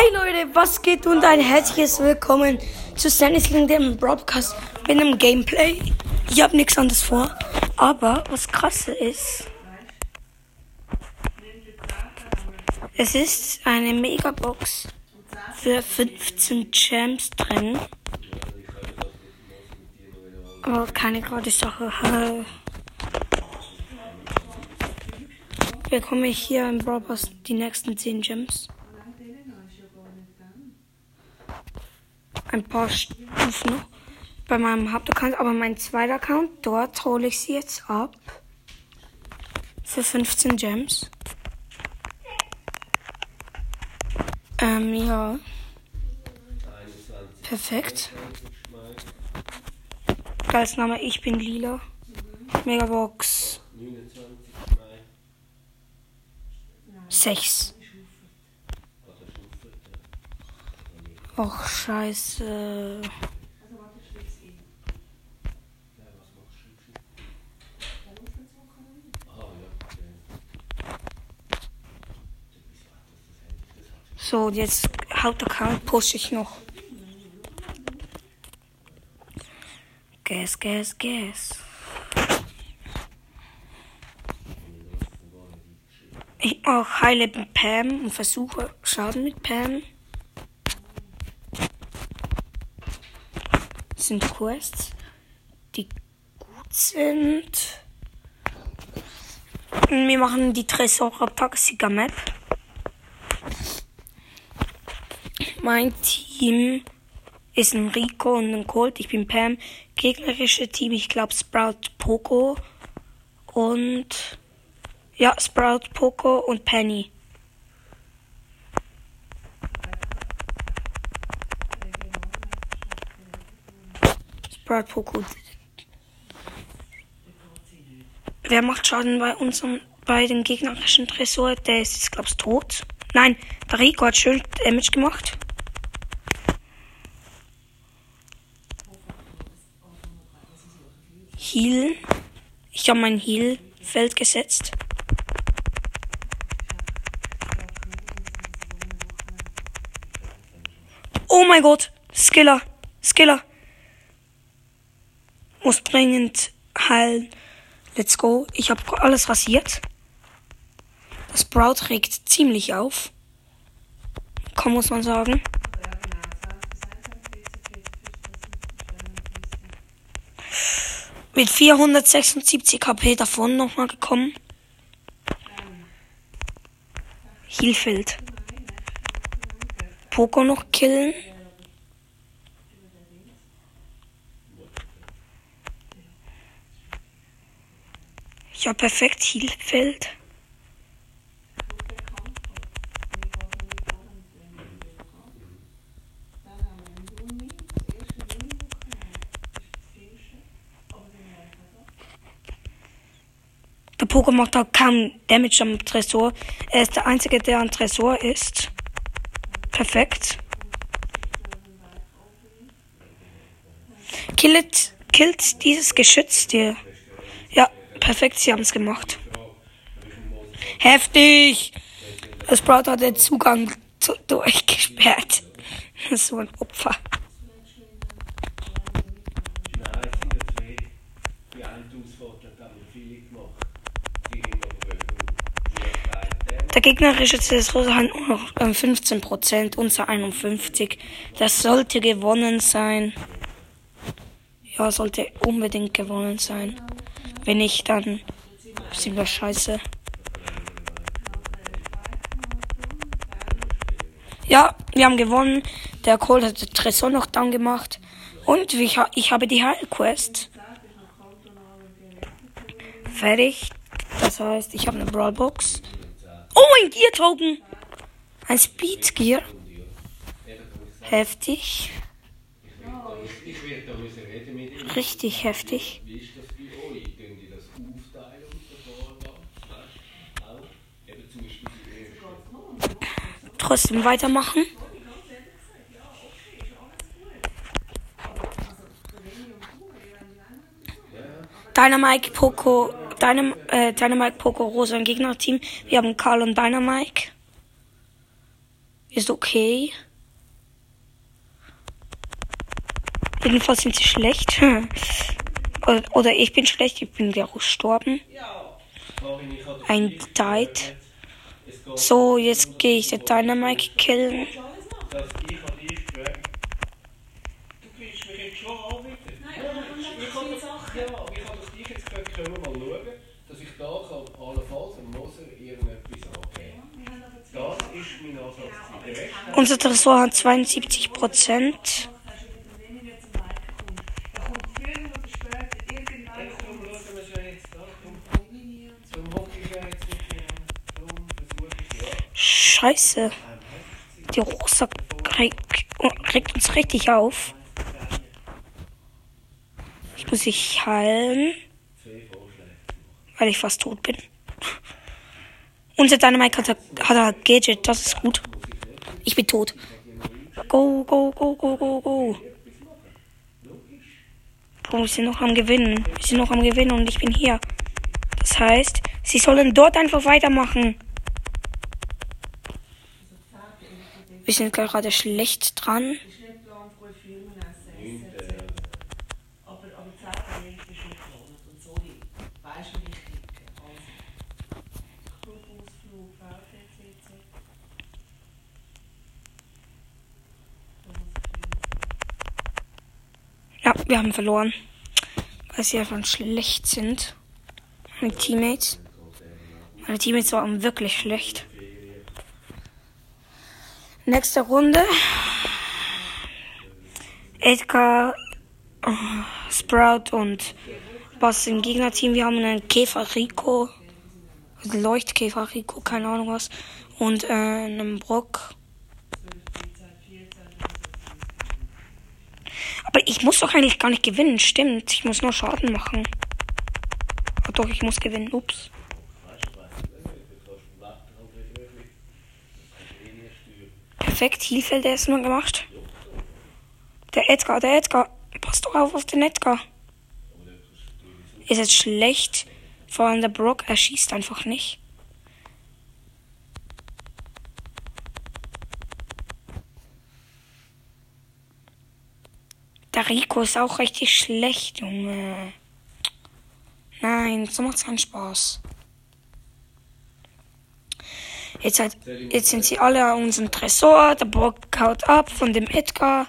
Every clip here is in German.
Hi Leute, was geht und ein herzliches Willkommen zu Stannis Ling, dem Broadcast mit einem Gameplay. Ich habe nichts anderes vor, aber was krasse ist, es ist eine Megabox für 15 Gems drin. Aber keine gratis Sache. Bekomme ich hier im Broadcast die nächsten 10 Gems. Ein paar Stufen noch bei meinem Hauptaccount, aber mein zweiter Account, dort hole ich sie jetzt ab. Für 15 Gems. Ähm, ja. Perfekt. Als Name, ich bin lila. Megabox. 6. Och, scheiße. So, jetzt Hauptaccount push ich noch. Gas, gas, gas. Ich auch heile Pam und versuche Schaden mit Pam. Sind Quests, die gut sind. Wir machen die Tresor Taxiger Map. Mein Team ist ein Rico und ein Colt. Ich bin Pam. Gegnerische Team, ich glaube Sprout Poco und ja, Sprout Poco und Penny. Brad Poco. Wer macht Schaden bei unserem, bei dem gegnerischen Tresor? Der ist jetzt, glaub's, tot. Nein, Rico hat schön Damage gemacht. Heal. Ich habe mein Heal-Feld gesetzt. Oh mein Gott! Skiller! Skiller! Muss dringend heilen. Let's go. Ich habe alles rasiert. Das Sprout regt ziemlich auf. Komm, muss man sagen. Mit 476 HP davon nochmal gekommen. Hilfeld. Poco noch killen. Ja, perfekt, Healfeld. Der Pokémon kaum Damage am Tresor. Er ist der einzige, der am Tresor ist. Perfekt. Killt, killt dieses Geschütz dir. Perfekt, sie haben es gemacht. Heftig! Das Sprout hat den Zugang zu, durchgesperrt. So ein Opfer. Der gegnerische CSGO hat nur noch 15%, unser 51%. Das sollte gewonnen sein. Ja, sollte unbedingt gewonnen sein. Wenn nicht, dann sind wir scheiße. Ja, wir haben gewonnen. Der Cole hat Tresor noch down gemacht. Und ich, ich habe die Heilquest. Fertig. Das heißt, ich habe eine Brawlbox. Oh, ein Gear-Token. Ein Speed-Gear. Heftig. Richtig heftig. Trotzdem weitermachen. Dynamike, Poco, Dynam äh, Dynamike, Poco, Rosa im Gegnerteam. Wir haben Karl und Dynamike. ist okay. Jedenfalls sind sie schlecht. oder, ich bin schlecht, ich bin gestorben. Ein died. So, jetzt gehe ich den Dynamite killen. Unser Tresor hat 72 Prozent. Scheiße. Die Rosa regt, uns richtig auf. Ich muss sich heilen. Weil ich fast tot bin. Unser Dynamite hat, hat ein Gadget, das ist gut. Ich bin tot. Go, go, go, go, go, go. Bro, wir sind noch am Gewinnen. Wir sind noch am Gewinnen und ich bin hier. Das heißt, sie sollen dort einfach weitermachen. Wir sind gerade schlecht dran. Ja, wir haben verloren. Weil sie einfach schlecht sind. Meine Teammates. Meine Teammates waren wirklich schlecht. Nächste Runde. Edgar, oh, Sprout und was im Gegnerteam. Wir haben einen Käfer Rico. Also Leuchtkäfer Rico, keine Ahnung was. Und äh, einen Brock. Aber ich muss doch eigentlich gar nicht gewinnen, stimmt. Ich muss nur Schaden machen. Oh, doch, ich muss gewinnen. Ups. Perfekt, Hilfe, der ist nur gemacht. Der Edgar, der Edgar. Pass doch auf auf den Edgar. Ist jetzt schlecht. Vor allem der Brock, er schießt einfach nicht. Der Rico ist auch richtig schlecht, Junge. Nein, so macht's keinen Spaß. Jetzt, halt, jetzt sind sie alle an unserem Tresor. Der Brock haut ab von dem Edgar.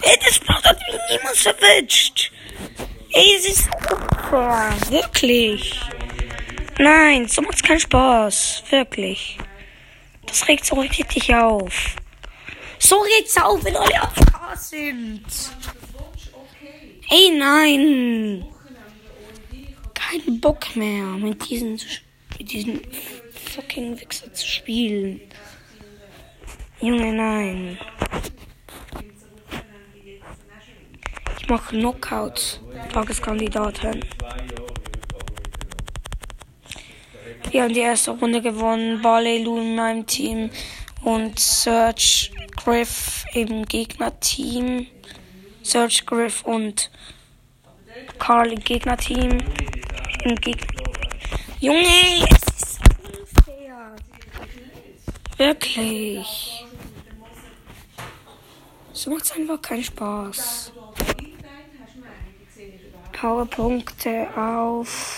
Ey, das hat mich niemals erwischt. Ey, es ist super. Wirklich. Nein, so macht's keinen Spaß. Wirklich. Das regt so richtig auf. So regt's auf, wenn alle AFK sind. Ey, nein. Kein Bock mehr, mit diesen, mit diesen fucking Wichser zu spielen. Junge, nein. Ich mache Knockout. Tageskandidaten. Wir haben die erste Runde gewonnen. Barley Lou in meinem Team und Search Griff im Gegnerteam. Search Griff und Carl im Gegnerteam. Im Gegner. Junge, es ist unfair. Wirklich. So macht es einfach keinen Spaß. Powerpunkte auf.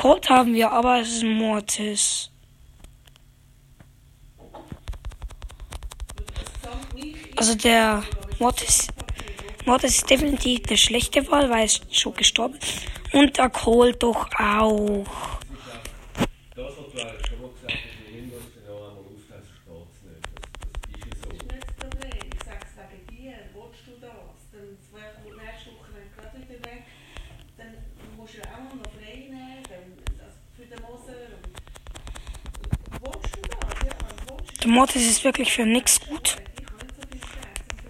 Cold haben wir, aber es ist Mortis. Also der Mortis, Mortis ist definitiv eine schlechte Wahl, weil es schon gestorben ist. Und der Cold doch auch. Der Mortis ist wirklich für nix gut.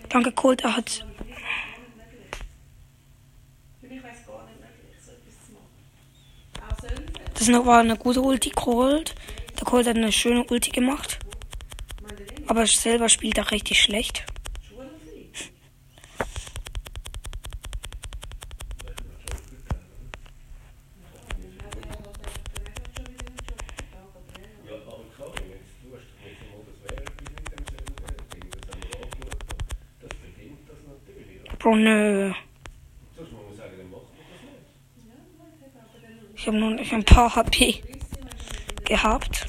Danke, Colt, er hat. Das war eine gute Ulti, Colt. Der Colt hat eine schöne Ulti gemacht. Aber selber spielt er richtig schlecht. Bro, nö. Ich habe nur nicht ein paar HP gehabt.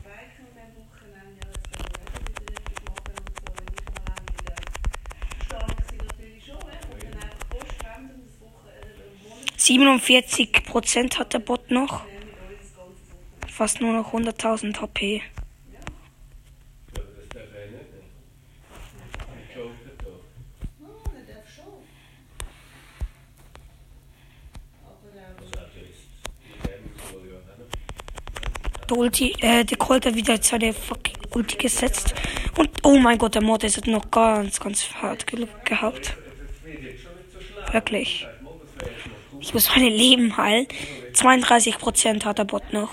Siebenundvierzig Prozent hat der Bot noch. Fast nur noch 100.000 HP. Der Ulti, äh, der Colt hat wieder seine fucking Ulti gesetzt. Und, oh mein Gott, der Mod ist noch ganz, ganz hart ge gehabt. Wirklich. Ich muss meine Leben heilen. 32% hat der Bot noch.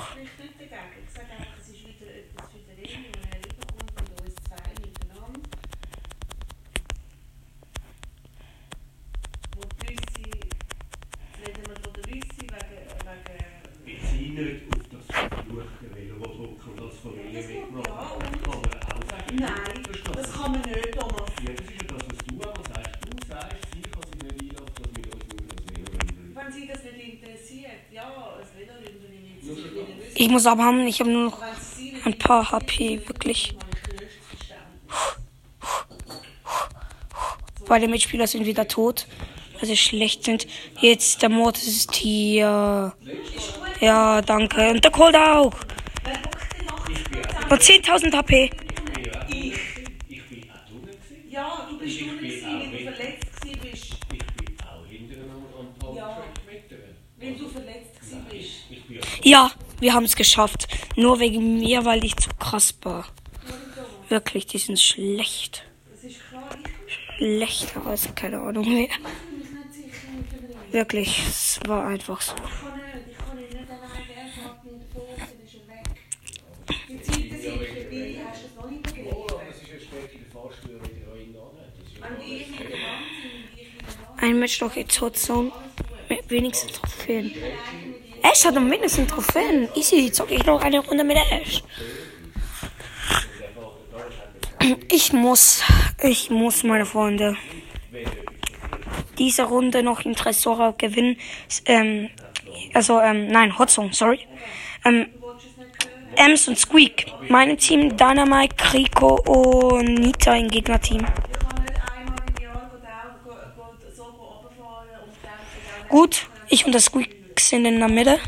Ich muss aber haben, ich habe nur noch ein paar HP, wirklich. Beide Mitspieler sind wieder tot, weil sie schlecht sind. Jetzt der Mord ist hier. Ja, danke. Und der Cold auch. Nur 10.000 HP. Ja, du bist du nicht, wenn du verletzt bist. Ja, wenn du verletzt bist. Ja. Wir haben es geschafft. Nur wegen mir, weil ich zu krass war. Wirklich, die sind schlecht. Schlechter als keine Ahnung mehr. Wirklich, es war einfach so. Ein Match jetzt Hotzone mit wenigstens Trophäen. Ash hat am wenigsten Trophäen. Easy, zocke ich noch eine Runde mit Ash. Ich muss, ich muss, meine Freunde, diese Runde noch in Tresora gewinnen. Ähm, also, ähm, nein, Hotzone, sorry. Ähm, Ems und Squeak. Mein Team, Dynamite, Kriko und Nita im Gegnerteam. Gut, ich und der Squeak sind in der Mitte.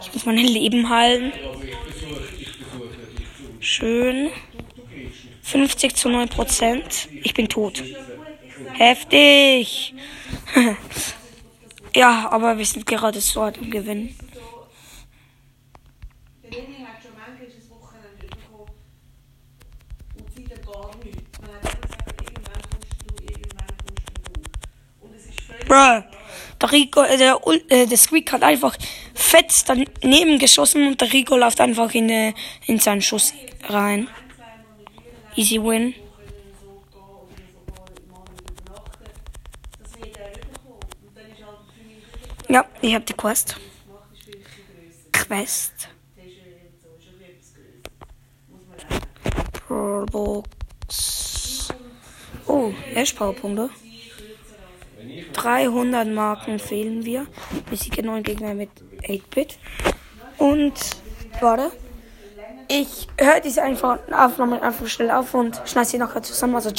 Ich muss mein Leben halten. Schön. 50 zu 9 Prozent. Ich bin tot. Heftig. Ja, aber wir sind gerade so am Gewinnen. Bruh. Der Rico, äh, der, äh, der Squeak hat einfach fett daneben geschossen und der Rico läuft einfach in, äh, in seinen Schuss rein. Easy win. Ja, ich habe die Quest. Quest. Box. Oh, Ash-Powerpunkte. 300 Marken fehlen wir. Wir siegen neuen Gegner mit 8-Bit. Und, warte. ich höre diese einfach Aufnahme einfach schnell auf und schneide sie nachher zusammen. Also ciao.